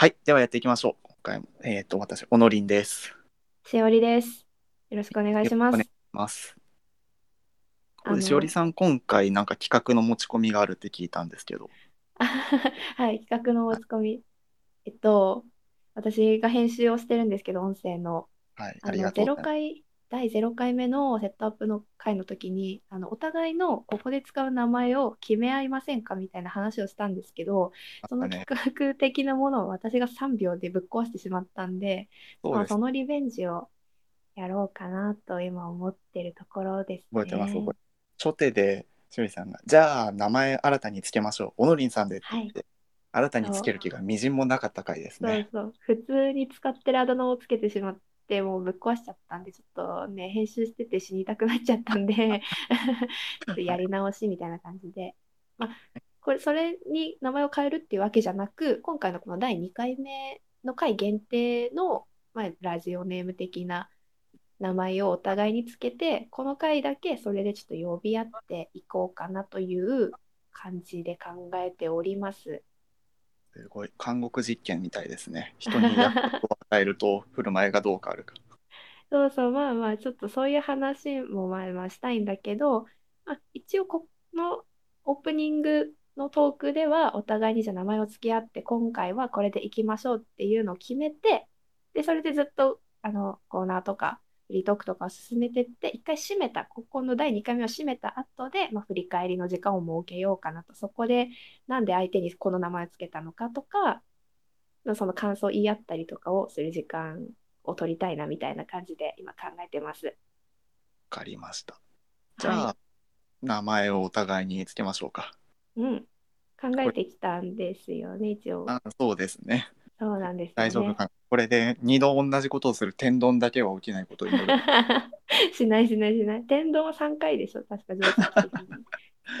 はい、ではやっていきましょう。今回も、えっ、と、私、おのりんです。しおりです。よろしくお願いしますお願い。します。しおりさん、今回なんか企画の持ち込みがあるって聞いたんですけど。はい、企画の持ち込み。えっと、私が編集をしてるんですけど、音声の。はい、あありがの、0とうございます。回、第0回目のセットアップの回の時に、あの、お互いのここで使う名前を決め合いませんかみたいな話をしたんですけど、その企画的なものを私が3秒でぶっ壊してしまったんで、まあ、そ。のリベンジをやろうかなと今思ってるところです覚えてます、ね。覚えて。初手で、しおりさんが、じゃあ、名前新たにつけましょう。おのりんさんでって言って、新たにつける気がみじんもなかった回ですそうね。そう。普通に使ってるあだ名をつけてしまって、もうぶっ壊しちゃったんで、ちょっとね、編集してて死にたくなっちゃったんで、ちょっとやり直しみたいな感じで。まあ、これ、それに名前を変えるっていうわけじゃなく、今回のこの第2回目の回限定の、まあ、ラジオネーム的な名前をお互いにつけて、この回だけそれでちょっと呼び合っていこうかなという感じで考えております。すごい、監獄実験みたいですね。人に役割を与えると、振る舞いがどう変わるか。そうそう、まあまあ、ちょっとそういう話もまあまあしたいんだけど、まあ、一応このオープニングのトークではお互いにじゃあ名前を付き合って今回はこれでいきましょうっていうのを決めてでそれでずっとあのコーナーとかフリートークとかを進めてって一回締めたここの第2回目を締めた後で、まあ、振り返りの時間を設けようかなとそこでなんで相手にこの名前を付けたのかとかその感想を言い合ったりとかをする時間を取りたいなみたいな感じで今考えてます。わかりました。じゃあ、は名前をお互いにつけましょうか。い、うん、考えてきたんですよね、一応。あそうですね。そうなんですよね。大丈夫かな。これで二度同じことをする天丼だけは起きないことを祈る。しないしないしない。天丼は3回でしょ、確か常識的に。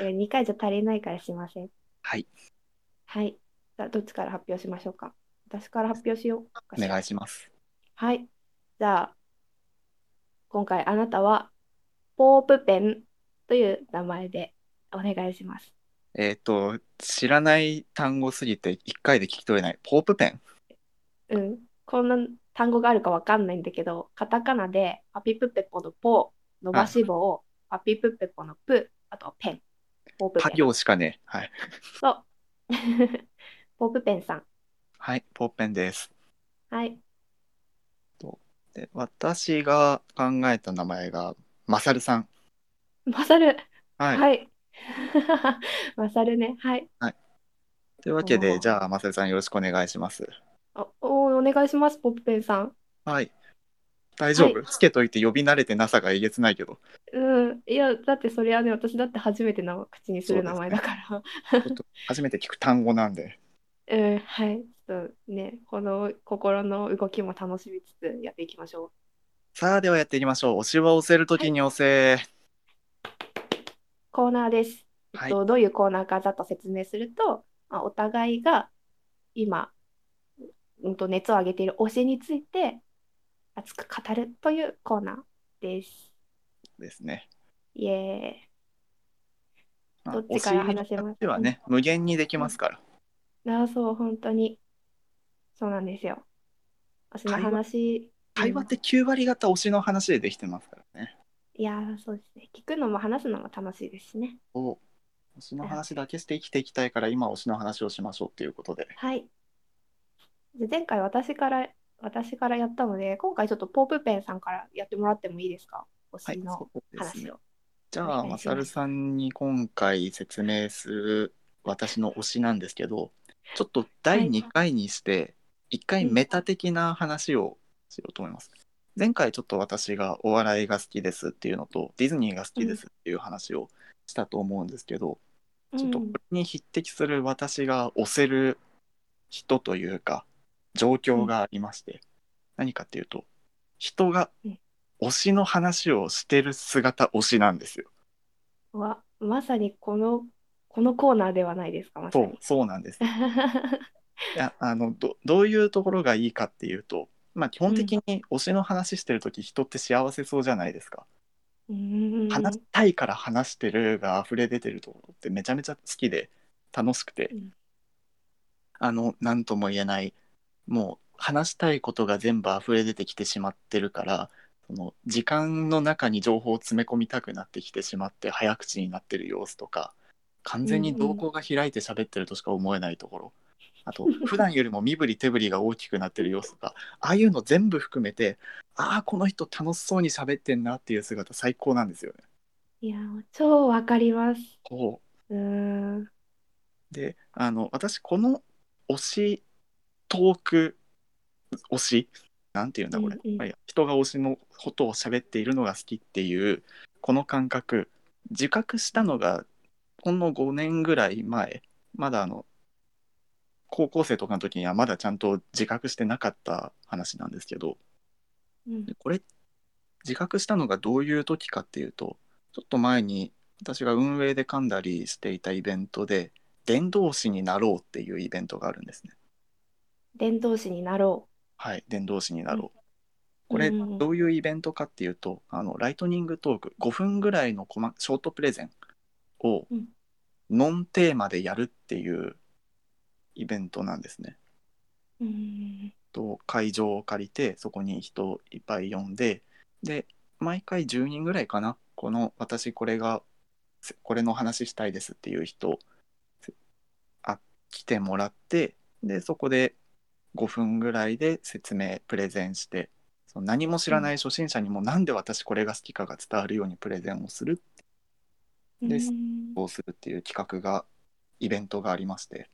え2回じゃ足りないからしません。はい、はい。じゃあ、どっちから発表しましょうか。私から発表しようかしらお願いします。はい。じゃあ、今回あなたは、ポープペンという名前でお願いします。えっ、と、知らない単語すぎて一回で聞き取れない。ポープペン？うん。こんな単語があるかわかんないんだけど、カタカナでパピプペポのポ、伸ばし棒、パピプペポのプ、あとペン。ポープパペン。行しかね。はい。そう。ポープペンさん。はい、ポープペンです。はい。で、私が考えた名前が、マサルさん。マサル。はい。はい。マサルね。はい。というわけで、じゃあ、マサルさんよろしくお願いします。お、おお願いします、ポップペンさん。はい。大丈夫、はいつけといて呼び慣れてなさがえげつないけど。うん。いや、だってそれはね、私だって初めてな口にする名前だから。ちょっと初めて聞く単語なんで。うん、はい。ちょっとね、この心の動きも楽しみつつやっていきましょさあ、ではやっていきましょう。押しは押せるときに押せ。う。コーナーです。えはいっと、どういうコーナーかざっと説明すると、まあ、お互いが今、うんと熱を上げている推しについて熱く語るというコーナーです。ですね。イエまあどっちから話せます推しはね、無限にできますから。ーイ。ああ、そう、本当に。そうなんですよ。推しの会話話、会話って9割方推しの話でできてますからね。いやー、そうですね。聞くのも話すのも楽しいですしね。そう。推しの話だけして生きていきたいから、今推しの話をしましょうっていうことで。はい。で前回私から、私からやったので、今回ちょっとポープペンさんからやってもらってもいいですか？推しのそうですね。話を。じゃあ、お願いしますマサルさんに今回説明する私の推しなんですけど、ちょっと第2回にして、1回メタ的な話をしようと思います。前回ちょっと私がお笑いが好きですっていうのと、ディズニーが好きですっていう話をしたと思うんですけど、ちょっとこれに匹敵する私が推せる人というか、状況がありまして、何かっていうと、人がうん推しの話をしてる姿推しなんですよ。うんわ、まさにこの、このコーナーではないですか、まさそうに。そうなんです。いやあのどどういうところがいいかっていうと、まあ、基本的に推しの話してる時、人って幸せそうじゃないですか。うーん。話したいから話してるが溢れ出てるところってめちゃめちゃ好きで楽しくて、うん。あの何とも言えないもう話したいことが全部溢れ出てきてしまってるからその時間の中に情報を詰め込みたくなってきてしまって早口になってる様子とか完全に瞳孔が開いて喋ってるとしか思えないところ、あと普段よりも身振り手振りが大きくなってる様子とかああいうの全部含めてああこの人楽しそうに喋ってんなっていう姿最高なんですよね。いや、超わかります。こうーん。うであの私この推しトーク推しなんていうんだこれ、うんうん人が推しのことを喋っているのが好きっていうこの感覚自覚したのがほんの5年ぐらい前まだあの高校生とかの時にはまだちゃんと自覚してなかった話なんですけどうんでこれ自覚したのがどういう時かっていうとちょっと前に私が運営で噛んだりしていたイベントで伝道師になろうっていうイベントがあるんですね。伝道師になろはい、伝道師になろう。う。これうんどういうイベントかっていうと、あのライトニングトーク5分ぐらいのコマショートプレゼンをうんノンテーマでやるっていうイベントなんですね。うん。と会場を借りてそこに人いっぱい呼んでで毎回10人ぐらいかな。この私これがせこれの話したいですっていう人せあ来てもらってでそこで5分ぐらいで説明プレゼンしてその何も知らない初心者にもなんで私これが好きかが伝わるようにプレゼンをするですうするっていう企画がイベントがありまして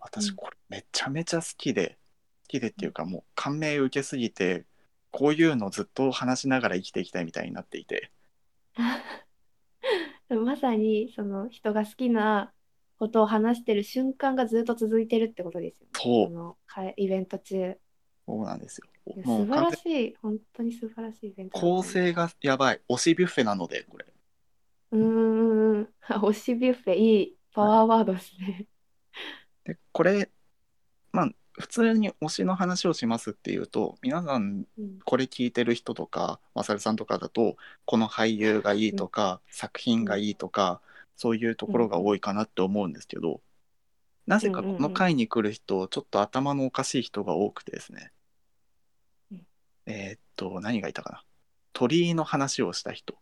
私うんこれめちゃめちゃ好きで好きでっていうかもう感銘受けすぎてこういうのずっと話しながら生きていきたいみたいになっていて まさにその人が好きなことを話してる瞬間がずっと続いてるってことですよね。そうイベント中。そうなんですよ素晴らしい、本当に素晴らしいイベント構成がやばい推しビュッフェなのでこれうんうんうん。推しビュッフェ、いいパワーワードですね。でこれまあ普通に推しの話をしますっていうと皆さんうん。これ聞いてる人とかまさるさんとかだとこの俳優がいいとか、作品がいいとかそういうところが多いかなって思うんですけど、なぜかこの回に来る人ちょっと頭のおかしい人が多くてですね、うん。えーっと何がいたかな。鳥居の話をした人。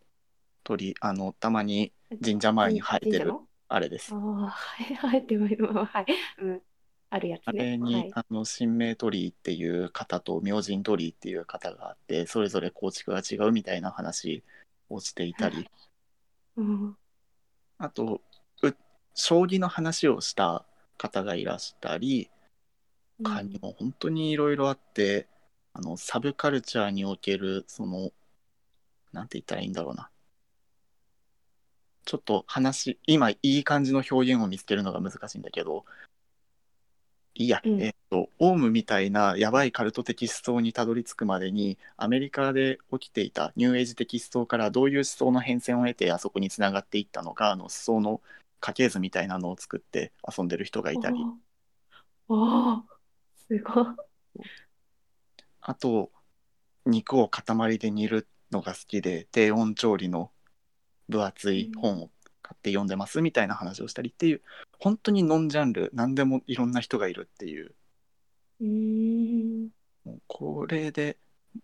鳥居あのたまに神社前に生えてるあれですああ、はい、はいる。はい。うん。あるやつあね。れに、はい。あの神明鳥居っていう方と明神鳥居っていう方があってそれぞれ構築が違うみたいな話をしていたりうん。あとう将棋の話をした方がいらしたり他にも本当にいろいろあってあのサブカルチャーにおけるそのなんて言ったらいいんだろうなちょっと話今いい感じの表現を見つけるのが難しいんだけど。いいや、うん。えっとオウムみたいなやばいカルト的思想にたどり着くまでにアメリカで起きていたニューエイジ的思想からどういう思想の変遷を得てあそこにつながっていったのかあの思想の家系図みたいなのを作って遊んでる人がいたり。おすごい。あと肉を塊で煮るのが好きで低温調理の分厚い本を買って読んでますみたいな話をしたりっていう本当にノンジャンル何でもいろんな人がいるっていううーん。もうこれで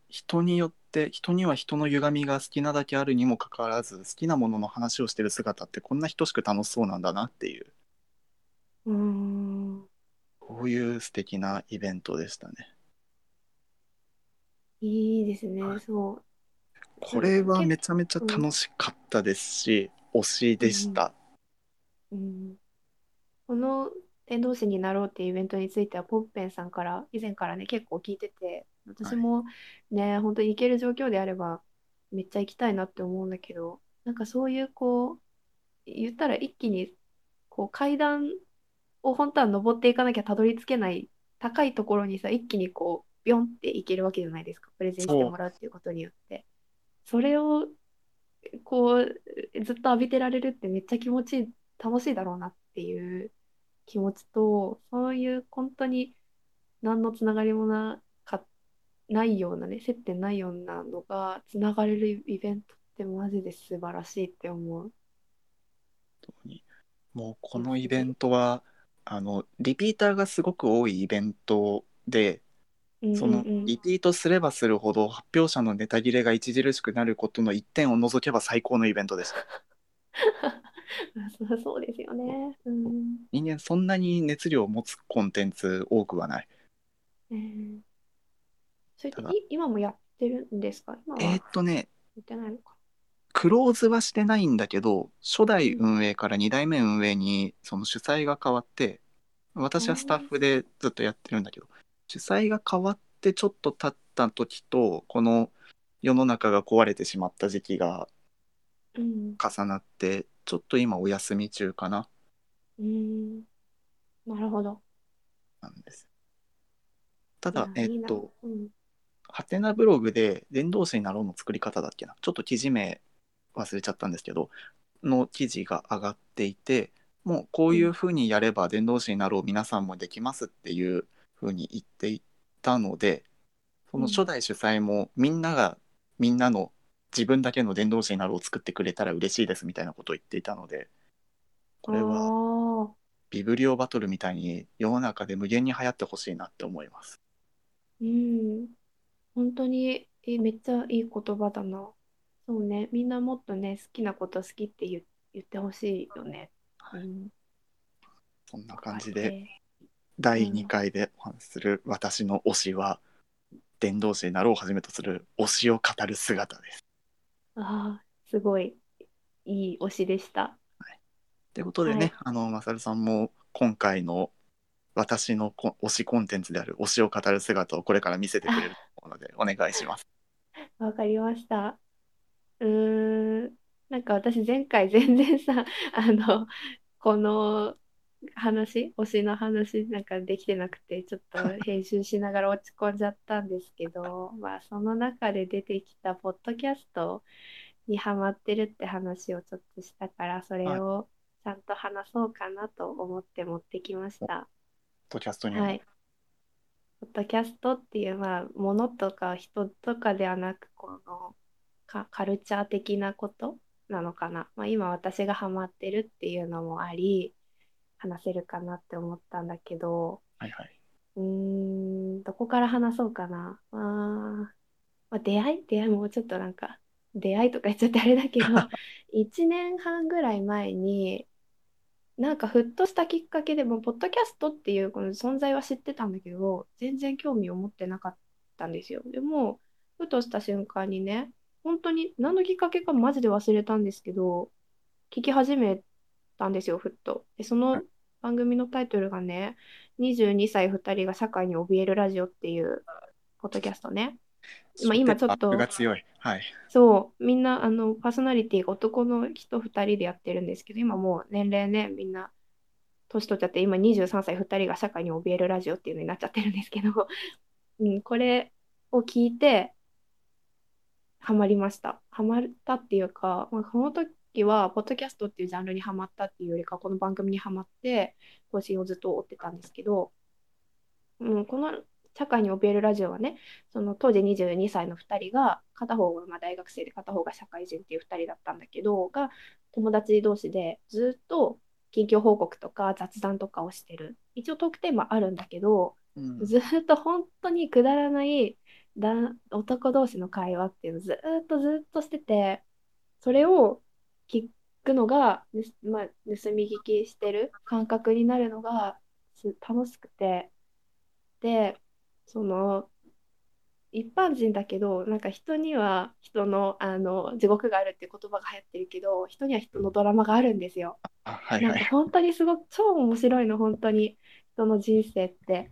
人によって人には人の歪みが好きなだけあるにもかかわらず好きなものの話をしてる姿ってこんな等しく楽しそうなんだなっていううーん。こういう素敵なイベントでしたね。いいですねは。そう。これはめちゃめちゃ楽しかったですし、推しでした。うん、この天童市になろうっていうイベントについてはポッペンさんから以前からね結構聞いてて私もね、本当に行ける状況であればめっちゃ行きたいなって思うんだけどなんかそういうこう言ったら一気にこう階段を本当は登っていかなきゃたどり着けない高いところにさ一気にこうビョンって行けるわけじゃないですか。プレゼンしてもらうっていうことによってそれをこうずっと浴びてられるってめっちゃ気持ちいい楽しいだろうなっていう気持ちとそういう本当に何のつながりもなかないようなね接点ないようなのがつながれるイベントってマジで素晴らしいって思う。もうこのイベントはあのリピーターがすごく多いイベントでそのリピートすればするほど発表者のネタ切れが著しくなることの一点を除けば最高のイベントでした。ま あそうですよね。うん人間そんなに熱量を持つコンテンツ多くはない。えーそれって今もやってるんですか？えーやっとねってないのか。クローズはしてないんだけど初代運営から2代目運営にその主催が変わって私はスタッフでずっとやってるんだけど主催が変わってちょっと経った時とこの世の中が壊れてしまった時期がうん。重なってちょっと今お休み中かなうん。なるほど。なんです。ただえっとうんハテナブログで伝道師になろうの作り方だっけなちょっと記事名忘れちゃったんですけどの記事が上がっていてもうこういうふうにやれば伝道師になろう皆さんもできますっていうふうに言っていたのでその初代主催もみんながみんなの自分だけの伝道師になろうを作ってくれたら嬉しいですみたいなことを言っていたのでこれはビブリオバトルみたいに世の中で無限に流行ってほしいなって思います。うん。本当にえめっちゃいい言葉だな。そうね。みんなもっとね、好きなこと好きって言言ってほしいよね。うん。そんな感じでえ第2回でお話しする私の推しは伝道師になろうをはじめとする推しを語る姿です。ーああ、すごいいい推しでした。ということでね、はいあのマサルさんも今回の私のこ推しコンテンツである推しを語る姿をこれから見せてくれるので お願いします。わかりました。うーん、なんか私前回全然さ、あの、この話、推しの話なんかできてなくて、ちょっと編集しながら落ち込んじゃったんですけど、まあその中で出てきたポッドキャストにハマってるって話をちょっとしたから、それをちゃんと話そうかなと思って持ってきました。ポッドキャストにも、はい。ポッドキャストっていう、まあ、ものとか人とかではなく、このカ、カルチャー的なことなのかな。まあ、今私がハマってるっていうのもあり、話せるかなって思ったんだけど、はいはい。うーん、どこから話そうかな。あーまあ、出会い？出会いもちょっとなんか、出会いとか言っちゃってあれだけど、1年半ぐらい前に、なんかふっとしたきっかけでもうポッドキャストっていうこの存在は知ってたんだけど全然興味を持ってなかったんですよでもふとした瞬間にね本当に何のきっかけかマジで忘れたんですけど聞き始めたんですよふっとでその番組のタイトルがね22歳2人が社会に怯えるラジオっていうポッドキャストねまあ今ちょっと。はい。そう、みんな、あの、パーソナリティが男の人2人でやってるんですけど、今もう年齢ね、みんな、年取っちゃって、今23歳2人が社会に怯えるラジオっていうのになっちゃってるんですけど、うん、これを聞いて、ハマりました。ハマったっていうか、まあ、この時は、ポッドキャストっていうジャンルにハマったっていうよりか、この番組にハマって、更新をずっと追ってたんですけど、うん、この社会に怯えるラジオはね、その当時22歳の2人が片方がまあ大学生で片方が社会人っていう2人だったんだけどが友達同士でずっと近況報告とか雑談とかをしてる。一応トークテーマあるんだけどうん。ずっと本当にくだらないだ男同士の会話っていうのをずっとずっとしててそれを聞くのが、まあ、盗み聞きしてる感覚になるのがす楽しくてでその一般人だけどなんか人には人の、あの地獄があるって言葉が流行ってるけど人には人のドラマがあるんですよ。あはいはい。なんか本当にすごく超面白いの本当に人の人生って。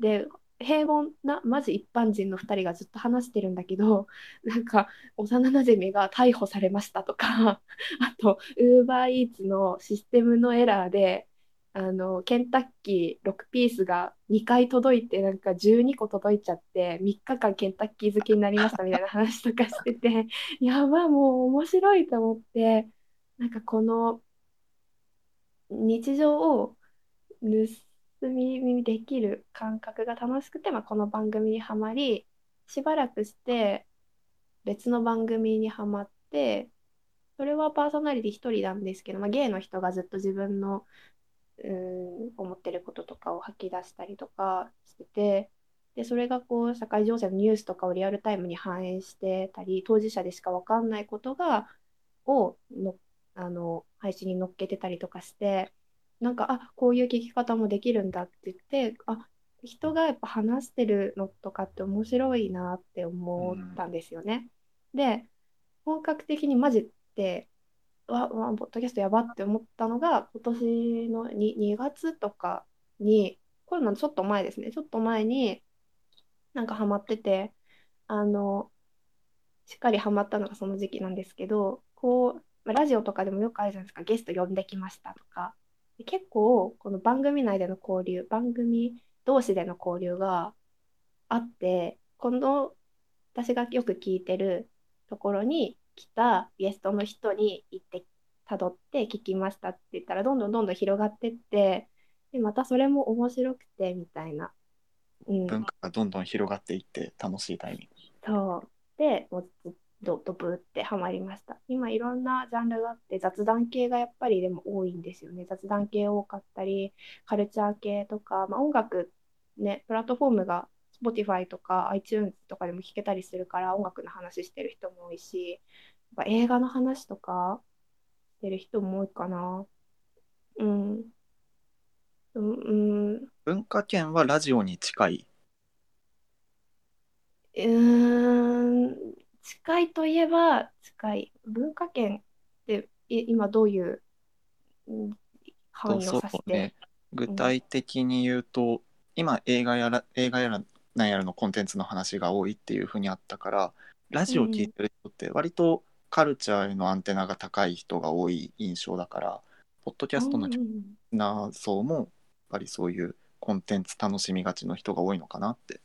で平凡なマジ一般人の2人がずっと話してるんだけど なんか幼なじみが逮捕されましたとか あとウーバーイーツのシステムのエラーであのケンタッキー6ピースが2回届いてなんか12個届いちゃって3日間ケンタッキー好きになりましたみたいな話とかしてて やばもう面白いと思ってなんかこの日常を盗み見できる感覚が楽しくて、まあ、この番組にはまりしばらくして別の番組にはまってそれはパーソナリティ一人なんですけど、まあ、ゲイの人がずっと自分のうーん思ってることとかを吐き出したりとかしててでそれがこう社会情勢のニュースとかをリアルタイムに反映してたり当事者でしか分かんないことがをのあの配信に載っけてたりとかしてなんかあこういう聞き方もできるんだって言ってあ人がやっぱ話してるのとかって面白いなって思ったんですよね。で本格的にマジでわわポッドキャストやばって思ったのが今年の 2, 2月とかにコロナのちょっと前ですね。ちょっと前になんかハマっててあのしっかりハマったのがその時期なんですけどこうラジオとかでもよくあるじゃないですか。ゲスト呼んできましたとか。結構この番組内での交流番組同士での交流があって今度私がよく聞いてるところに来たゲストの人に行ってたどって聞きましたって言ったらどんどんどんどん広がってってでまたそれも面白くてみたいな、うん、文化がどんどん広がっていって楽しいタイミング。そう。でもうずっとドブってハマりました。今いろんなジャンルがあって雑談系がやっぱりでも多いんですよね。雑談系多かったりカルチャー系とか、まあ、音楽ねプラットフォームが Spotify とか iTunes とかでも聴けたりするから音楽の話してる人も多いしぱ映画の話とかしてる人も多いかな。うん。うん、文化圏はラジオに近い？うん、近いといえば近い。文化圏って今どういう範囲を指して、ね、具体的に言うと、うん、今映画やら映画やら何やらのコンテンツの話が多いっていうふうにあったからラジオ聞いてる人って割とカルチャーへのアンテナが高い人が多い印象だからポッドキャストのな層もやっぱりそういうコンテンツ楽しみがちの人が多いのかなって。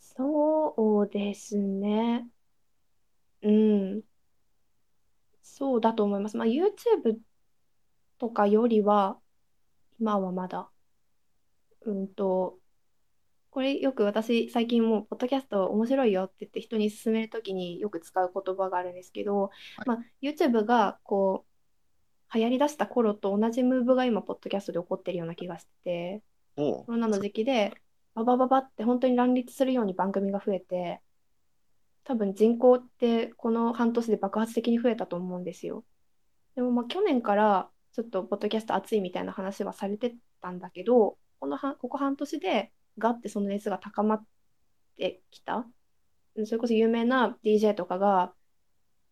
そうですねうん。そうだと思います。まあ YouTube とかよりは今はまだ。うんとこれよく私最近もうポッドキャスト面白いよって言って人に勧めるときによく使う言葉があるんですけど、はい、まあ、YouTube がこう流行りだした頃と同じムーブが今ポッドキャストで起こってるような気がして。てコロナの時期でババババって本当に乱立するように番組が増えて多分人口ってこの半年で爆発的に増えたと思うんですよ。でもまあ去年からちょっとポッドキャスト熱いみたいな話はされてたんだけどこのはここ半年でがってその熱が高まってきたそれこそ有名な DJ とかが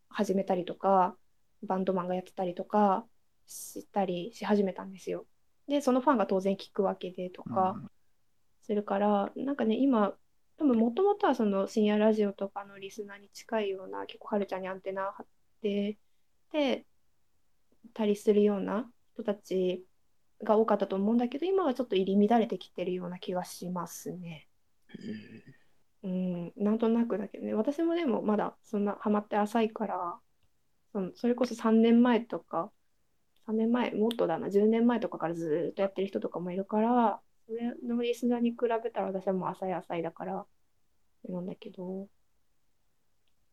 始めたりとかバンドマンがやってたりとかしたりし始めたんですよ。でそのファンが当然聞くわけでとかするから、うん、なんかね今多分もともとはその深夜ラジオとかのリスナーに近いような結構はるちゃんにアンテナ張っててたりするような人たちが多かったと思うんだけど今はちょっと入り乱れてきてるような気がしますね。うん、なんとなくだけどね私もでもまだそんなハマって浅いからそのそれこそ3年前とか3年前もっとだな10年前とかからずっとやってる人とかもいるからそれのリスナーに比べたら私はもう浅い浅いだからなんだけど、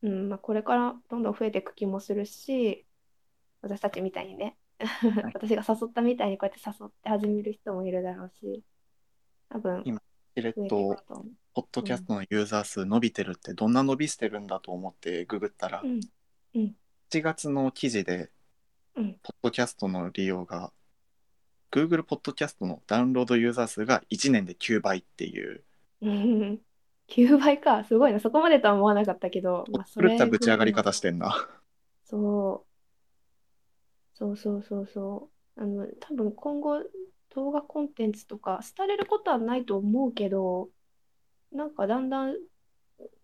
うんまあ、これからどんどん増えていく気もするし私たちみたいにね。私が誘ったみたいにこうやって誘って始める人もいるだろうし、多分今、しれっと、ポッドキャストのユーザー数伸びてるって、どんな伸びしてるんだと思ってググったら、うん。うん、7月の記事で、ポッドキャストの利用が、Google ポッドキャストのダウンロードユーザー数が1年で9倍っていう。うん、9倍か、すごいな、そこまでとは思わなかったけど、まあ、それ狂ったぶち上がり方してんな。そう。そうそうそうそう。あの、多分今後動画コンテンツとか廃れることはないと思うけど、なんかだんだん、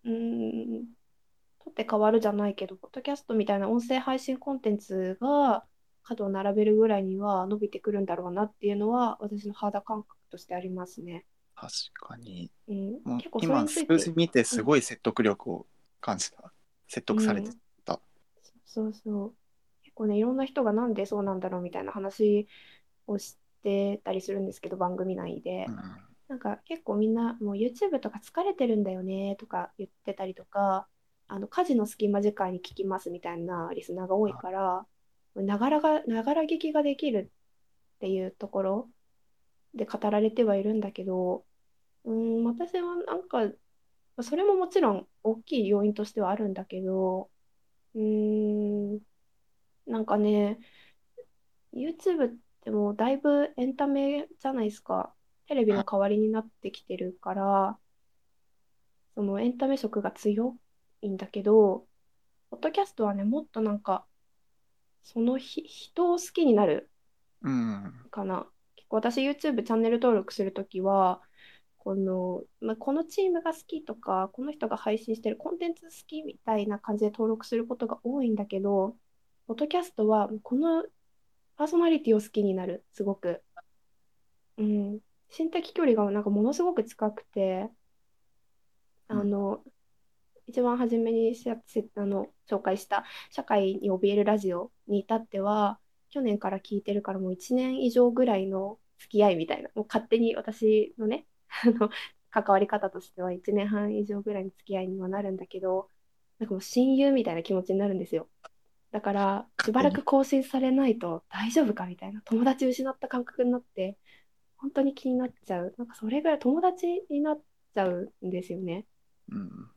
うん、取って変わるじゃないけど、ポッドキャストみたいな音声配信コンテンツが角を並べるぐらいには伸びてくるんだろうなっていうのは、私の肌感覚としてありますね。確かに。うん、結構今、数字見てすごい説得力を感じた。うん、説得されてた。うん、そうそう。構ねいろんな人がなんでそうなんだろうみたいな話をしてたりするんですけど番組内で、うん、なんか結構みんなもう YouTube とか疲れてるんだよねとか言ってたりとかあの家事の隙間時間に聞きますみたいなリスナーが多いからながらがながら聞きができるっていうところで語られてはいるんだけどうん、私はなんか、それももちろん大きい要因としてはあるんだけど、うん、なんかね、YouTube ってもうだいぶエンタメじゃないですか。テレビの代わりになってきてるから、そのエンタメ色が強いんだけど、ポッドキャストはね、もっとなんか、そのひ人を好きになるうん。かな。結構私 YouTube チャンネル登録するときは、この、まあ、このチームが好きとか、この人が配信してるコンテンツ好きみたいな感じで登録することが多いんだけど、ポッドキャストはこのパーソナリティを好きになる、すごく。うん。心的距離がなんかものすごく近くて、あの、一番初めにあの紹介した社会に怯えるラジオに至っては、去年から聞いてるからもう1年以上ぐらいの付き合いみたいな、もう勝手に私のね、関わり方としては1年半以上ぐらいの付き合いにはなるんだけど、なんかもう親友みたいな気持ちになるんですよ。だから、しばらく更新されないと大丈夫かみたいな、友達失った感覚になって、本当に気になっちゃう。なんかそれぐらい友達になっちゃうんですよね。うん。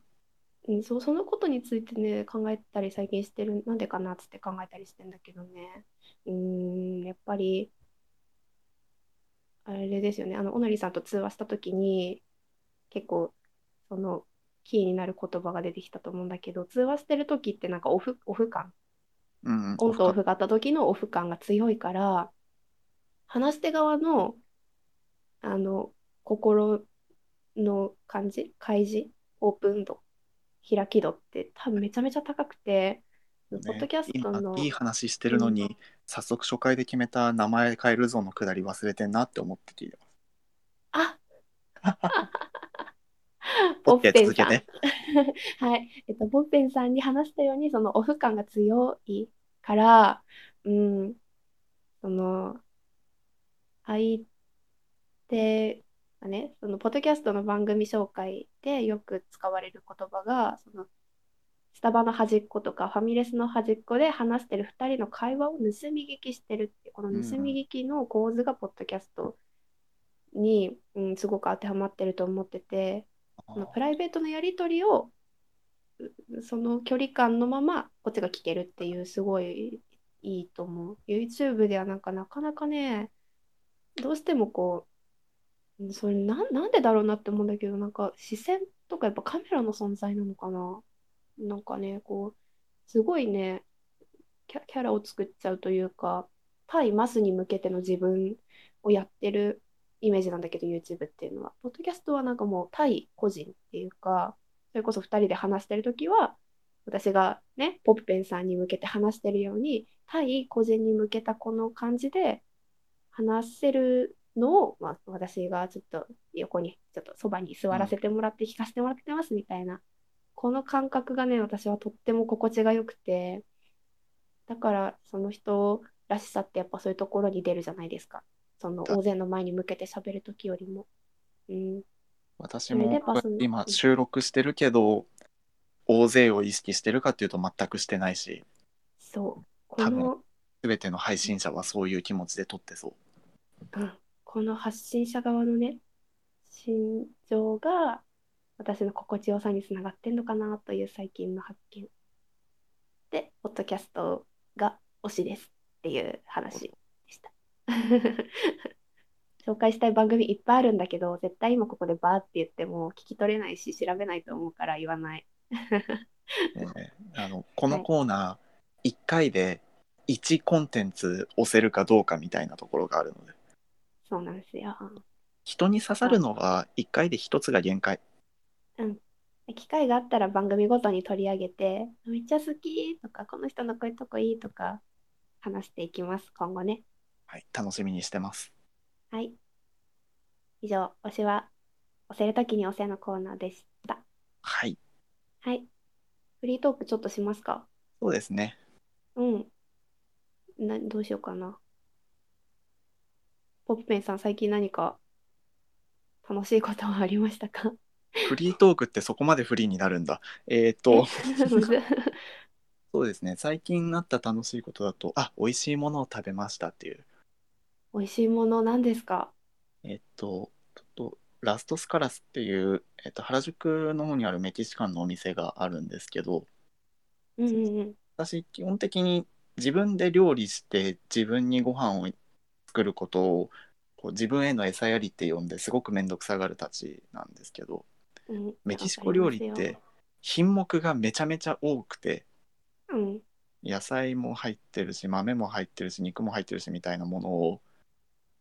うん、そう、そのことについてね、考えたり最近してる、なんでかなっつって考えたりしてんだけどね。うーん、やっぱり、あれですよね、あの、おのりさんと通話したときに、結構、その、キーになる言葉が出てきたと思うんだけど、通話してるときってなんかオフ、オフ感、うん。オンとオフがあった時のオフ感が強いから、話し手側の、あの、心の感じ、開示、オープン度、開き度って多分めちゃめちゃ高くて、ポッドキャスト今の、いい話してるのに、早速初回で決めた名前変えるぞのくだり忘れてんなって思って聞いてます。あ ボッペンさん。続けて。はい。えっと、ボッペンさんに話したように、そのオフ感が強いから、うん、その、相手がね、その、ポッドキャストの番組紹介でよく使われる言葉が、その、スタバの端っことかファミレスの端っこで話してる2人の会話を盗み聞きしてるって、この盗み聞きの構図がポッドキャストに、うん、すごく当てはまってると思ってて、そのプライベートのやり取りをうその距離感のままこっちが聞けるっていうすごいいいと思う。YouTube ではなんかなかなかね、どうしてもこう、うんそれな、なんでだろうなって思うんだけど、なんか視線とかやっぱカメラの存在なのかな？なんかね、こう、すごいね、キャ、キャラを作っちゃうというか、対マスに向けての自分をやってるイメージなんだけど、YouTube っていうのは。ポッドキャストはなんかもう対個人っていうか、それこそ2人で話してるときは、私がね、ポップペンさんに向けて話してるように、対個人に向けたこの感じで話せるのを、まあ、私がちょっと横に、ちょっとそばに座らせてもらって聞かせてもらってますみたいな、この感覚がね、私はとっても心地が良くて、だからその人らしさってやっぱそういうところに出るじゃないですか。その大勢の前に向けて喋るときよりも。うん、私も今収録してるけど、大勢を意識してるかっていうと全くしてないし、そう。こ多分の、全ての配信者はそういう気持ちで撮ってそう。うん、この発信者側のね、心情が私の心地よさにつながってんのかなという最近の発見。で、ポッドキャストが推しですっていう話でした。紹介したい番組いっぱいあるんだけど、絶対今ここでバーって言っても聞き取れないし調べないと思うから言わない。えーあのこのコーナー、1回で1コンテンツ押せるかどうかみたいなところがあるので、そうなんですよ。人に刺さるのは1回で1つが限界。機会があったら番組ごとに取り上げて、めっちゃ好きとか、この人のこういうとこいいとか話していきます、今後ね。はい、楽しみにしてます。はい。以上、推しは押せるときに押せのコーナーでした。はい、はい。フリートークちょっとしますか？そうですね。うん。な、どうしようかな。ポップペンさん、最近何か楽しいことはありましたか？フリートークってそこまでフリーになるんだ。えっ、と、そうですね、最近なった楽しいことだと、あ、美味しいものを食べましたっていう。美味しいもの何ですか？えっ、と、ちょっとラストスカラスっていう、えっと、原宿の方にあるメキシカンのお店があるんですけどうんうんうん。私基本的に自分で料理して自分にご飯を作ることをこう自分への餌やりって呼んですごく面倒くさがるたちなんですけどうん、メキシコ料理って品目がめちゃめちゃ多くてうん、野菜も入ってるし豆も入ってるし肉も入ってるしみたいなものを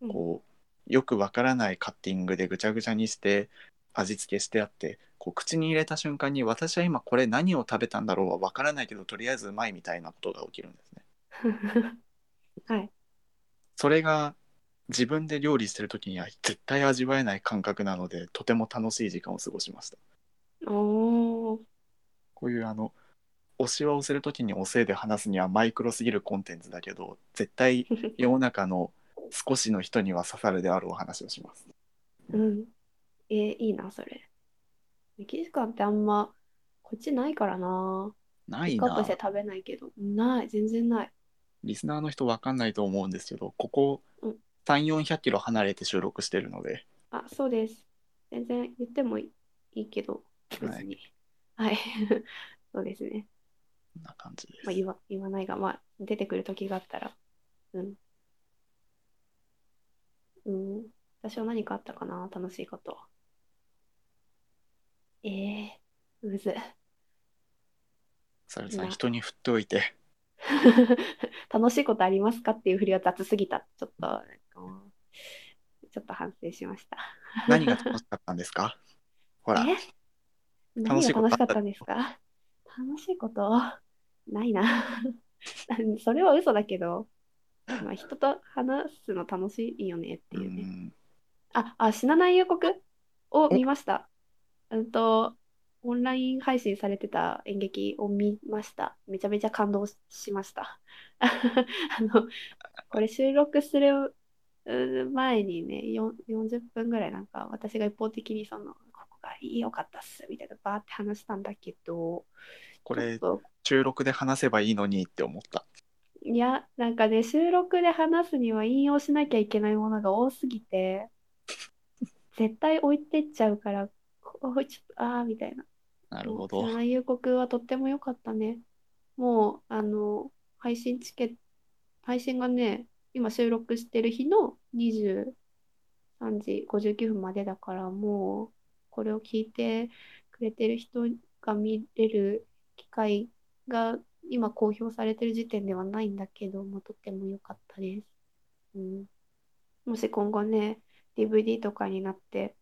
うんこうよくわからないカッティングでぐちゃぐちゃにして味付けしてあってこう口に入れた瞬間に私は今これ何を食べたんだろうはわからないけどとりあえずうまいみたいなことが起きるんですね。はい。それが自分で料理してる時には絶対味わえない感覚なのでとても楽しい時間を過ごしました。おー。こういうあの推しは押せる時に押せで話すにはマイクロすぎるコンテンツだけど絶対世の中の少しの人には刺さるであるお話をします。うん。えーいいな、それ。メキシカンってあんま、こっちないからな。ないなピックアップして食べないけど。ない、全然ない。リスナーの人わかんないと思うんですけどここうん3400キロ離れて収録してるのであ、そうです。全然言ってもいいいいけど、別に。はい。そうですね。こんな感じです。まあ、言わ言わないが、まあ、出てくる時があったら。うん。うん。私は何かあったかな？楽しいこと。ええむず。サルさんな人に振っておいて 楽しいことありますかっていう振りは雑すぎた。ちょっと、ちょっと反省しました。何が楽しかったんですか？ほらえ？何が楽しかったんですか？楽しいこと？ないな。それは嘘だけど、まあ、人と話すの楽しいよねってういうね。んあ、あ、死なない夕刻を見ました。うんと、オンライン配信されてた演劇を見ました。めちゃめちゃ感動しました。あの、これ収録するう前にね、よん40分ぐらいなんか私が一方的にその、ここが良かったっすみたいなバーって話したんだけど、これ収録で話せばいいのにって思ったいや、なんかね、収録で話すには引用しなきゃいけないものが多すぎて、絶対置いてっちゃうから、こうちょっと、ああ、みたいな。なるほど知らない夕刻はとっても良かったね。もう、あの、配信チケット、配信がね、今収録してる日の23時59分までだから、もう、これを聞いてくれてる人が見れる機会が今公表されてる時点ではないんだけど、もうとっても良かったです。うん。もし今後ね、DVD とかになって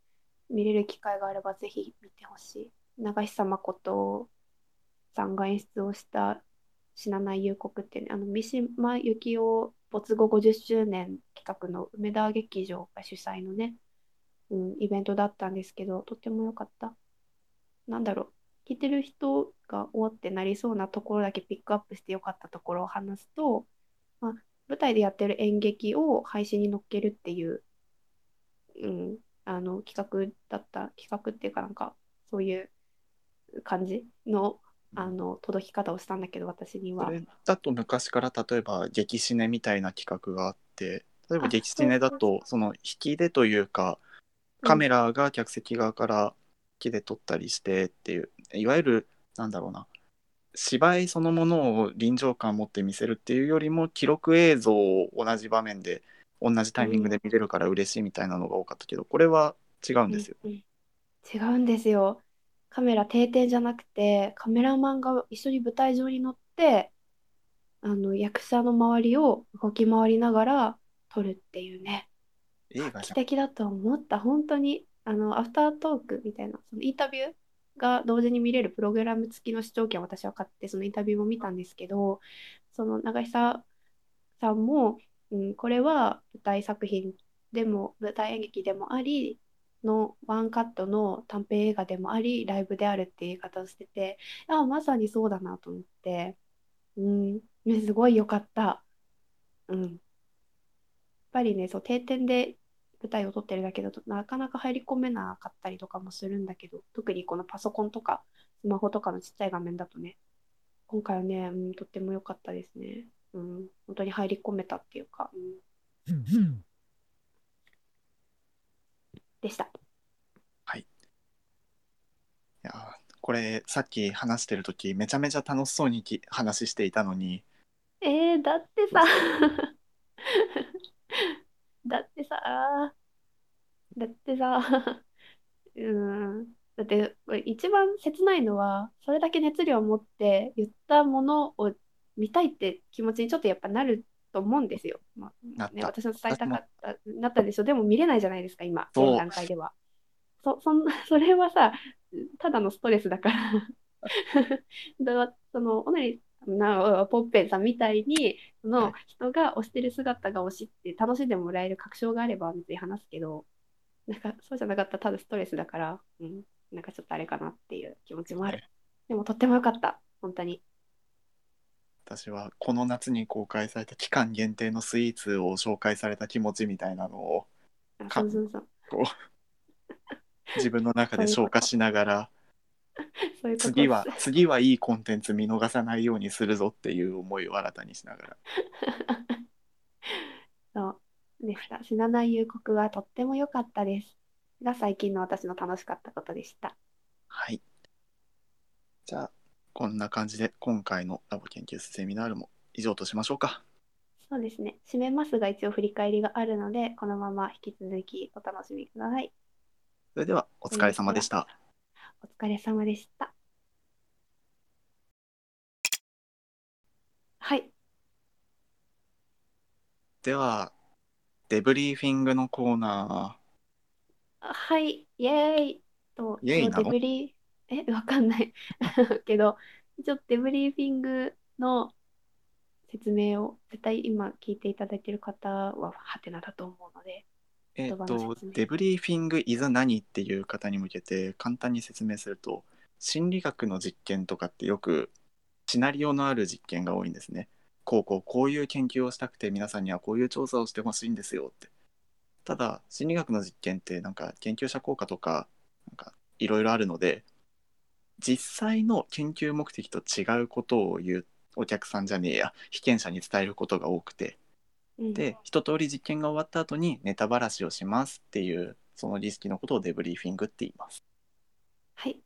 見れる機会があればぜひ見てほしい。長久誠さんが演出をした死なない夕刻ってね、あの三島由紀夫没後50周年企画の梅田劇場が主催のね、うん、イベントだったんですけど、とっても良かった。なんだろう、聞いてる人が終わってなりそうなところだけピックアップして良かったところを話すと、まあ、舞台でやってる演劇を配信に乗っけるっていう、うん、あの企画だった、企画っていうかなんか、そういう感じの、あの届き方をしたんだけど、私には。これだと昔から例えば激シネみたいな企画があって例えばあ激シネだとその引きでというかカメラが客席側から引きで撮ったりしてっていういわゆるなんだろうな芝居そのものを臨場感を持って見せるっていうよりも記録映像を同じ場面で同じタイミングで見れるから嬉しいみたいなのが多かったけどこれは違うんですよ。うんうん違うんですよ。カメラ定点じゃなくて、カメラマンが一緒に舞台上に乗って、あの役者の周りを動き回りながら撮るっていうね。画期的だと思った。本当に、あの、アフタートークみたいな、そのインタビューが同時に見れるプログラム付きの視聴券を私は買って、そのインタビューも見たんですけど、その長久さんも、うん、これは舞台作品でも、舞台演劇でもあり、のワンカットの短編映画でもあり、ライブであるっていう言い方をしてて、ああ、まさにそうだなと思って、うん、ねすごい良かった。うん。やっぱりね、そう、定点で舞台を撮ってるだけだとなかなか入り込めなかったりとかもするんだけど、特にこのパソコンとかスマホとかのちっちゃい画面だとね、今回はね、うん、とっても良かったですね。うん、本当に入り込めたっていうか、うん、でした。はい。いやこれさっき話してる時めちゃめちゃ楽しそうにき話していたのにえー、だってさ だってさだってさ うんだって一番切ないのはそれだけ熱量を持って言ったものを見たいって気持ちにちょっとやっぱなると思うんですよ。まあね、私の伝えたかった、なったでしょ？でも見れないじゃないですか、今、現段階では。そ、そんな、それはさ、ただのストレスだから。だからその、おなりな、ポッペンさんみたいに、そはいの人が推してる姿が推しって楽しんでもらえる確証があれば別に話すけど、なんかそうじゃなかったらただストレスだから、うん、なんかちょっとあれかなっていう気持ちもある。でもとってもよかった、本当に。私はこの夏に公開された期間限定のスイーツを紹介された気持ちみたいなのをそうそうそう。こう自分の中で消化しながら そういうこと次は次はいいコンテンツ見逃さないようにするぞっていう思いを新たにしながら そうでした。死なない夕刻はとっても良かったです。が最近の私の楽しかったことでした。はいじゃあこんな感じで今回のラボ研究室セミナールも以上としましょうかそうですね。締めますが一応振り返りがあるので、このまま引き続きお楽しみください。それではお疲れ様でしたお疲れ様でした。はい。ではデブリーフィングのコーナあはい。イエーイと、イエーイデブリー、え、わかんない。けど、一応デブリーフィングの説明を絶対今聞いていただいている方はハテナだと思うので、ーえっ、とデブリーフィング is 何っていう方に向けて簡単に説明すると心理学の実験とかってよくシナリオのある実験が多いんですね。こうこうこういう研究をしたくて皆さんにはこういう調査をしてほしいんですよって。ただ心理学の実験ってなんか研究者効果とかなんかいろいろあるので実際の研究目的と違うことを言うお客さんじゃねえや被験者に伝えることが多くてうん、で一通り実験が終わった後にネタばらしをしますっていうそのリスキのことをデブリーフィングって言います。はい。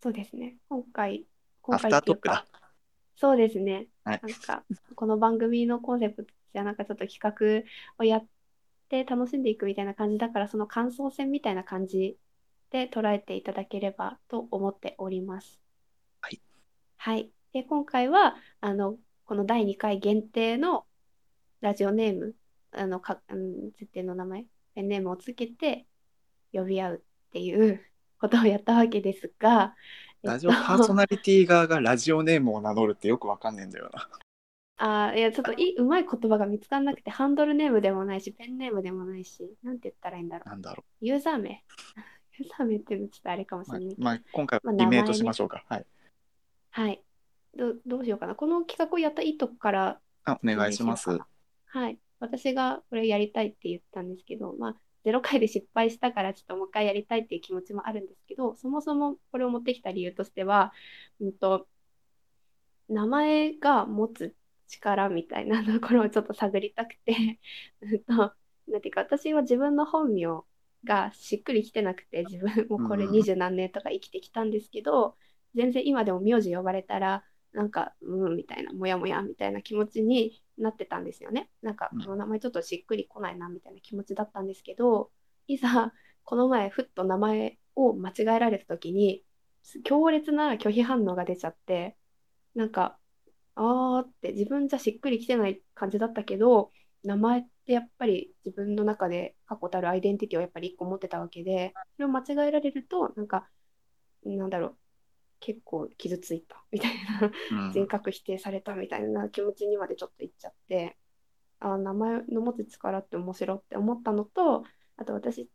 そうですね。今回、ア今フタートーク回っていうかだ。、そうですね。はいなんか、この番組のコンセプトじゃなんかちょっと企画をやって楽しんでいくみたいな感じだから、その感想戦みたいな感じで捉えていただければと思っております。はい。はい。で、今回は、あの、この第2回限定のラジオネーム、あの、か、うん、設定の名前、ペンネームをつけて呼び合うっていう ことをやったわけですが、ラジオパーソナリティ側がラジオネームを名乗るってよくわかんねえんだよな。あーいや、ちょっといい、うまい言葉が見つからなくて、ハンドルネームでもないし、ペンネームでもないし、なんて言ったらいいんだろう。なんだろユーザー名。ユーザー名っていうのちょっとあれかもしれないけど。まあ、今回まあはリメイトしましょうか。はい。はい。ど、どうしようかな。この企画をやった意図からあ、お願いします。はい。私がこれやりたいって言ったんですけど、まあ、0回で失敗したから、ちょっともう一回やりたいっていう気持ちもあるんですけど、そもそもこれを持ってきた理由としては、うんと、名前が持つ力みたいなところをちょっと探りたくて、うんと、なんていうか、私は自分の本名がしっくりきてなくて、自分もこれうん二十何年とか生きてきたんですけど、全然今でも名字呼ばれたら、なんか、うん、みたいな、もやもやみたいな気持ちになってたんですよね。なんか、うんこの名前ちょっとしっくりこないな、みたいな気持ちだったんですけど、いざ、この前、ふっと名前を間違えられた時に、強烈な拒否反応が出ちゃって、なんか、あーって自分じゃしっくりきてない感じだったけど、名前ってやっぱり自分の中で確固たるアイデンティティをやっぱり一個持ってたわけで、それを間違えられると、なんか、なんだろう、結構傷ついたみたいな、うん。人格否定されたみたいな気持ちにまでちょっといっちゃって、あー名前の持つ力って面白いって思ったのと、あと私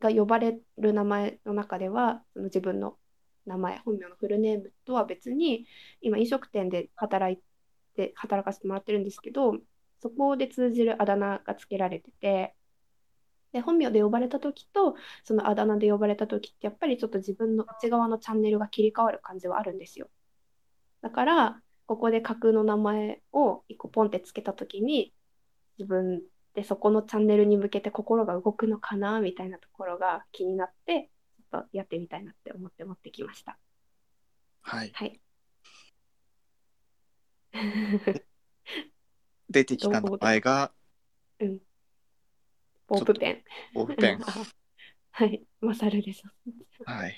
が呼ばれる名前の中では、その自分の名前、本名のフルネームとは別に、今飲食店で働いて、働かせてもらってるんですけど、そこで通じるあだ名がつけられてて、で、本名で呼ばれた時と、そのあだ名で呼ばれた時って、やっぱりちょっと自分の内側のチャンネルが切り替わる感じはあるんですよ。だから、ここで架空の名前を一個ポンってつけた時に、自分でそこのチャンネルに向けて心が動くのかなみたいなところが気になって、ちょっとやってみたいなって思って持ってきました。はい。はい。出てきた名前がうん。ポープペン。ポープペン。はい。マサルです。はい。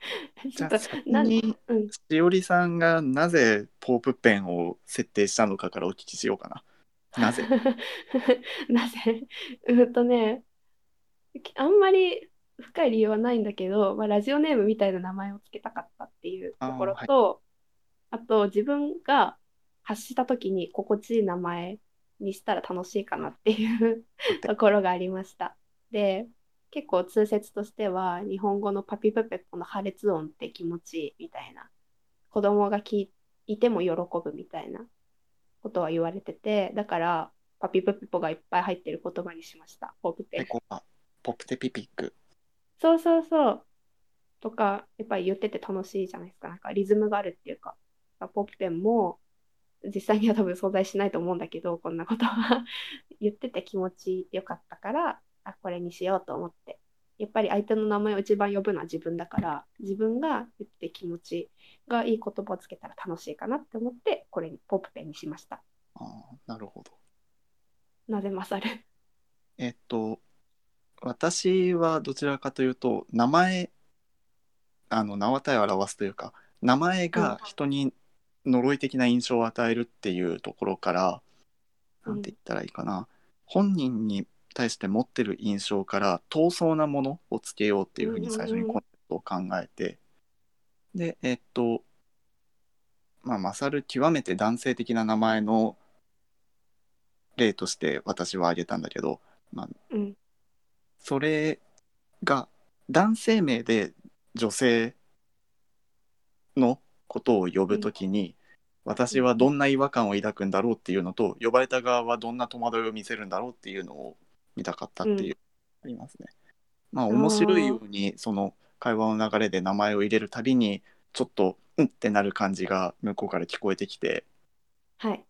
ちょっとじゃあ先なんにうん。しおりさんがなぜポープペンを設定したのかからお聞きしようかな。なぜ？なぜ？うんとね、あんまり深い理由はないんだけど、まあ、ラジオネームみたいな名前をつけたかったっていうところと、あ,、と自分が発した時に心地いい名前にしたら楽しいかなっていうところがありました。で、結構通説としては日本語のパピプペポの破裂音って気持ちいいみたいな。子供が聞いても喜ぶみたいなことは言われててだからパピプペポがいっぱい入ってる言葉にしました。ポップペ。ンペコパ、ポプテピピック。そうそうそう。とかやっぱり言ってて楽しいじゃないですか。なんかリズムがあるっていうか。ポップペンも実際には多分存在しないと思うんだけどこんなことは。言ってて気持ちよかったからあこれにしようと思って。やっぱり相手の名前を一番呼ぶのは自分だから自分が言って気持ちがいい言葉をつけたら楽しいかなって思ってこれにポップペンにしました。ああ、なるほど。なぜ勝る？えっと、私はどちらかというと、名前、あの、名は体を表すというか、名前が人に呪い的な印象を与えるっていうところから、うん。なんて言ったらいいかな、本人に対して持ってる印象から遠そうなものをつけようっていうふうに最初にコンセプトを考えて、で、えっと、まあ、勝る極めて男性的な名前の例として私は挙げたんだけど、まあ、うん。それが男性名で女性のことを呼ぶときに、私はどんな違和感を抱くんだろうっていうのと呼ばれた側はどんな戸惑いを見せるんだろうっていうのを見たかったっていう、ありますね。まあ面白いようにその会話の流れで名前を入れるたびにちょっとうんってなる感じが向こうから聞こえてきてはい。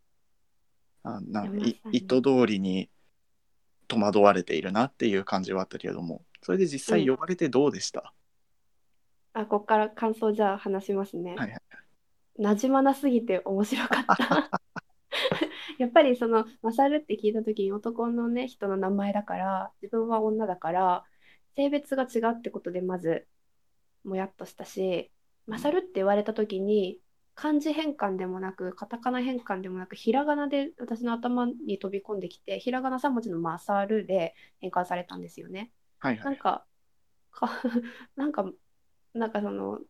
あなんやめましたねい意図通りに戸惑われているなっていう感じはあったけれどもそれで実際うん。呼ばれてどうでした、あここから感想じゃあ話しますね、はいはいなじまなすぎて面白かった やっぱりその「マサル」って聞いた時に男のね人の名前だから自分は女だから性別が違うってことでまずもやっとしたし「マサル」って言われた時に漢字変換でもなくカタカナ変換でもなくひらがなで私の頭に飛び込んできてひらがな3文字の「マサル」で変換されたんですよね。はいはいなんか、か なんか、なんかその、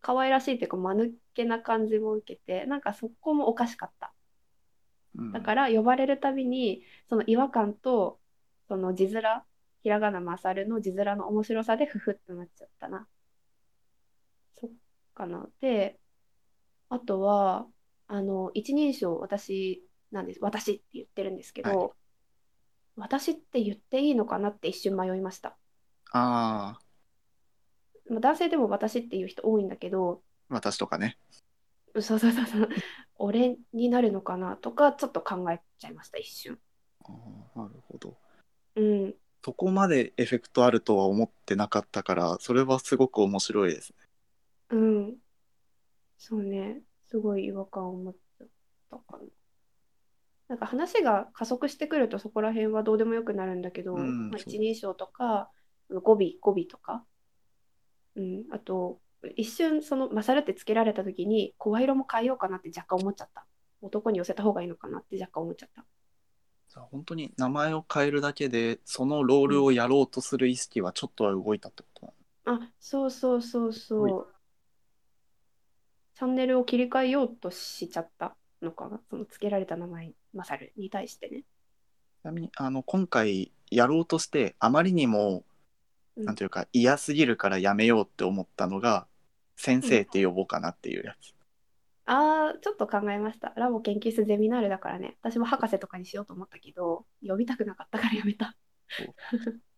可愛らしいっていうか、間抜けな感じも受けて、なんかそこもおかしかった。うんだから、呼ばれるたびに、その違和感と、その字面、ひらがなまさるの字面の面白さで、ふふってなっちゃったな。そっかな。で、あとは、あの、一人称、私なんです。私って言ってるんですけど、はい私って言っていいのかなって一瞬迷いました。ああまあ男性でも私っていう人多いんだけど、私とかね。そうそうそうそう、俺になるのかなとか、ちょっと考えちゃいました、一瞬。あーなるほど。うん、そこまでエフェクトあるとは思ってなかったからそれはすごく面白いですね。うん。そうね、すごい違和感を持ったかな。なんか話が加速してくるとそこら辺はどうでもよくなるんだけど、まあ、うんそう。一人称とか語尾語尾とか、うん、あと一瞬その「勝る」ってつけられた時に声色も変えようかなって若干思っちゃった。男に寄せた方がいいのかなって若干思っちゃった。本当に名前を変えるだけでそのロールをやろうとする意識はちょっとは動いたってことなの？あそうそうそうそう。チャンネルを切り替えようとしちゃったのかな？そのつけられた名前「勝る」に対してね。ちなみにあの今回やろうとしてあまりにも、うんなんていうか嫌すぎるからやめようって思ったのが先生って呼ぼうかなっていうやつ、あーちょっと考えました。ラボ研究室ゼミナールだからね。私も博士とかにしようと思ったけど呼びたくなかったからやめた。い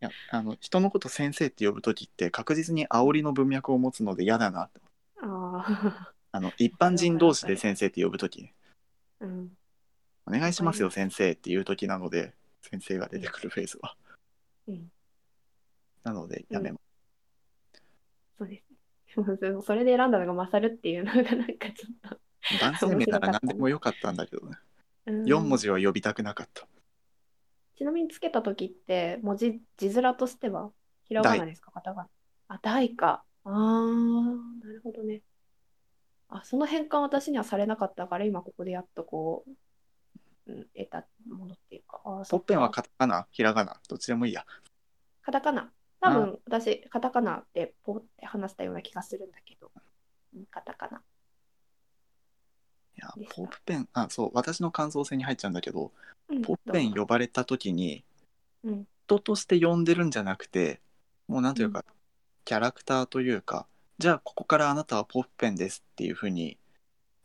やあの人のこと先生って呼ぶ時って確実に煽りの文脈を持つので嫌だなって。ああの一般人同士で 先生って呼ぶ時。あうん。お願いしますよ先生っていう時なので先生が出てくるフェーズは。うんなのでやめます、そうです。ね。それで選んだのが勝るっていうのがなんかちょっと。男性名なら何でもよかったんだけどね。うん。4文字は呼びたくなかった。ちなみにつけた時って文字字面としてはひらがなですか？カタカナあ大か。あーなるほどね。あその変換私にはされなかったから今ここでやっとこう、うん、得たものっていうか。ポッペンはカタカナ、ひらがな、どっちでもいいや。カタカナ多分私カタカナでポッて話したような気がするんだけど。うんカタカナ。いやポッペン、あ、そう、私の感想戦に入っちゃうんだけど、うんポッペン呼ばれた時に、うん。人として呼んでるんじゃなくて、もうなんというか、キャラクターというか、じゃあここからあなたはポッペンですっていうふうに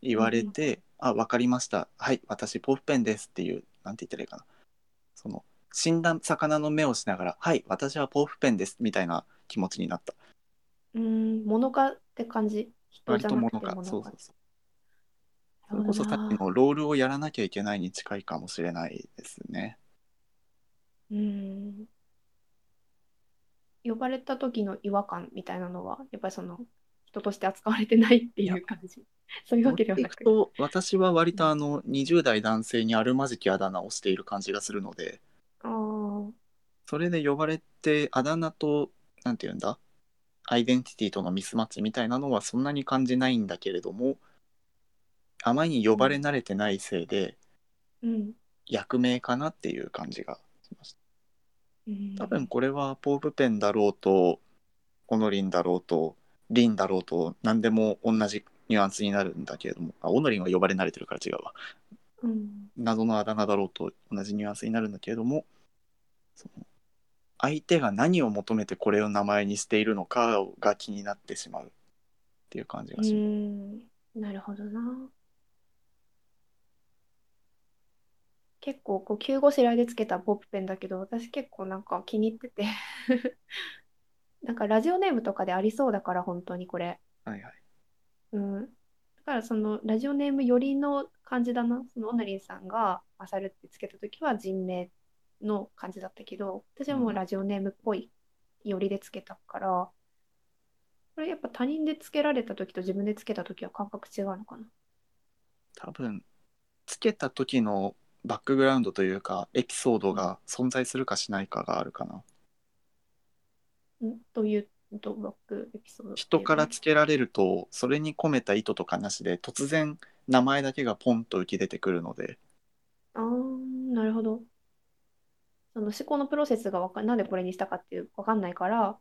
言われて、あ、わかりました。はい、私ポッペンですっていう、なんて言ったらいいかな。その、死んだ魚の目をしながら、はい、私はポッペンですみたいな気持ちになった。うーん物かって感じ？人じゃなく。て物かそうそうそう。それこそさっきのロールをやらなきゃいけないに近いかもしれないですね。うーん呼ばれた時の違和感みたいなのはやっぱりその人として扱われてないっていう感じそういうわけではなくと私は割とあの20代男性にあるまじきあだ名をしている感じがするのでそれで呼ばれてあだ名となんて言うんだ？アイデンティティとのミスマッチみたいなのはそんなに感じないんだけれどもあまりに呼ばれ慣れてないせいでうん。役名かなっていう感じがしました。うん。多分これはポープペンだろうとオノリンだろうとリンだろうと何でも同じニュアンスになるんだけれどもあオノリンは呼ばれ慣れてるから違うわ。うん。謎のあだ名だろうと同じニュアンスになるんだけれどもその相手が何を求めてこれを名前にしているのかが気になってしまうっていう感じうがします。ん。なるほどな。結構こう急ごしらえでつけたポップペンだけど私結構なんか気に入ってて。なんかラジオネームとかでありそうだから本当にこれ。はいはい、うん、だからそのラジオネーム寄りの感じだな。そのオナリンさんがマサルってつけた時は人名の感じだったけど、私はもうラジオネームっぽい寄りでつけたから、これやっぱ他人でつけられた時と自分でつけた時は感覚違うのかな？多分つけた時のバックグラウンドというかエピソードが存在するかしないかがあるかな。ん？というとバックエピソード人とからつけられるとそれに込めた意図とかなしで突然名前だけがポンと浮き出てくるのであー、なるほど。その思考のプロセスがわかんなんでこれにしたかっていうわかんないから、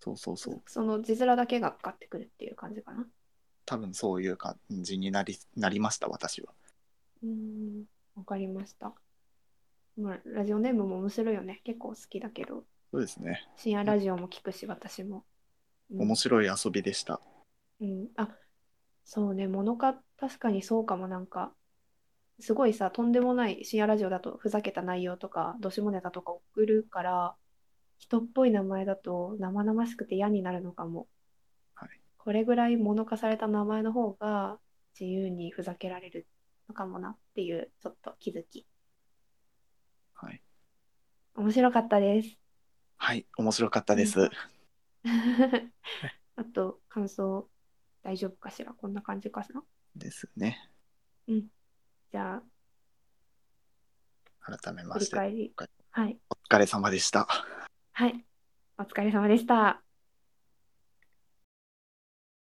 そうそうそうその字面だけがかかってくるっていう感じかな。多分そういう感じになりなりました私は。うーん、わかりました。まあ、ラジオネームも面白いよね。結構好きだけど、そうですね深夜ラジオも聞くし、私も。うん面白い遊びでした。うん、あ、そうね、モノカ、確かにそうかも、なんか、すごいさ、とんでもない深夜ラジオだとふざけた内容とか、どしもネタとか送るから、人っぽい名前だと生々しくて嫌になるのかも。はいこれぐらいモノ化された名前の方が自由にふざけられるのかもなっていう、ちょっと気づき。はい、面白かったです。はい、面白かったです。うん あと、感想大丈夫かしら？こんな感じかな？ですね。じゃあ、改めまして。はい。お疲れ様でした。はい。お疲れ様でした。